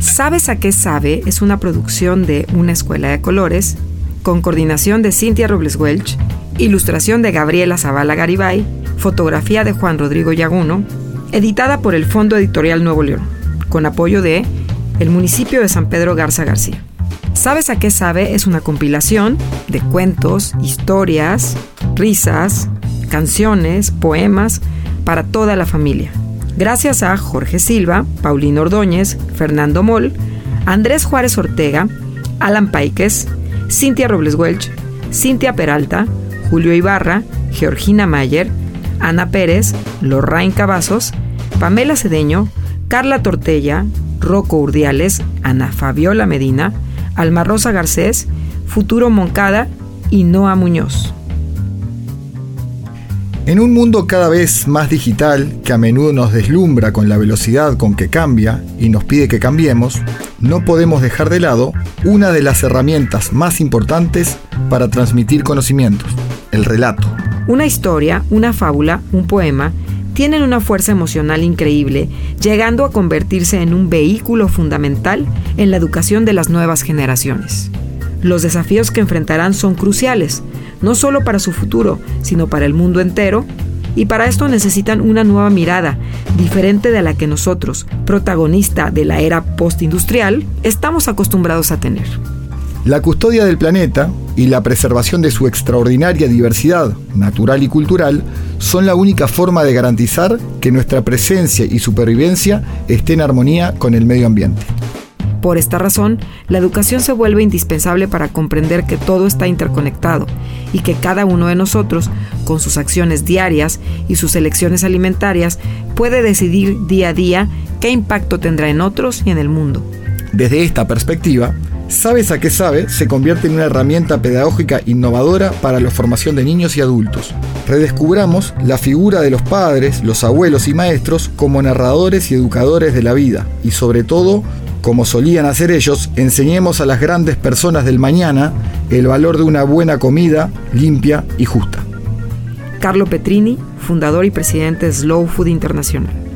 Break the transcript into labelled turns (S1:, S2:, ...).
S1: ¿Sabes a qué sabe? Es una producción de Una Escuela de Colores, con coordinación de Cintia Robles Welch, ilustración de Gabriela Zavala Garibay, fotografía de Juan Rodrigo Yaguno, editada por el Fondo Editorial Nuevo León, con apoyo de el municipio de San Pedro Garza García. ¿Sabes a qué sabe? Es una compilación de cuentos, historias, risas, canciones, poemas para toda la familia. Gracias a Jorge Silva, Paulino Ordóñez, Fernando Moll, Andrés Juárez Ortega, Alan Paikes, Cintia Robles Welch, Cintia Peralta, Julio Ibarra, Georgina Mayer, Ana Pérez, Lorraine Cavazos, Pamela Cedeño, Carla Tortella, Rocco Urdiales, Ana Fabiola Medina, Alma Rosa Garcés, Futuro Moncada y Noa Muñoz.
S2: En un mundo cada vez más digital, que a menudo nos deslumbra con la velocidad con que cambia y nos pide que cambiemos, no podemos dejar de lado una de las herramientas más importantes para transmitir conocimientos, el relato.
S1: Una historia, una fábula, un poema, tienen una fuerza emocional increíble, llegando a convertirse en un vehículo fundamental en la educación de las nuevas generaciones. Los desafíos que enfrentarán son cruciales, no solo para su futuro, sino para el mundo entero, y para esto necesitan una nueva mirada, diferente de la que nosotros, protagonista de la era postindustrial, estamos acostumbrados a tener.
S2: La custodia del planeta y la preservación de su extraordinaria diversidad natural y cultural son la única forma de garantizar que nuestra presencia y supervivencia esté en armonía con el medio ambiente.
S1: Por esta razón, la educación se vuelve indispensable para comprender que todo está interconectado y que cada uno de nosotros, con sus acciones diarias y sus elecciones alimentarias, puede decidir día a día qué impacto tendrá en otros y en el mundo.
S2: Desde esta perspectiva, Sabes a qué sabe se convierte en una herramienta pedagógica innovadora para la formación de niños y adultos. Redescubramos la figura de los padres, los abuelos y maestros como narradores y educadores de la vida y sobre todo, como solían hacer ellos, enseñemos a las grandes personas del mañana el valor de una buena comida limpia y justa.
S1: Carlo Petrini, fundador y presidente de Slow Food Internacional.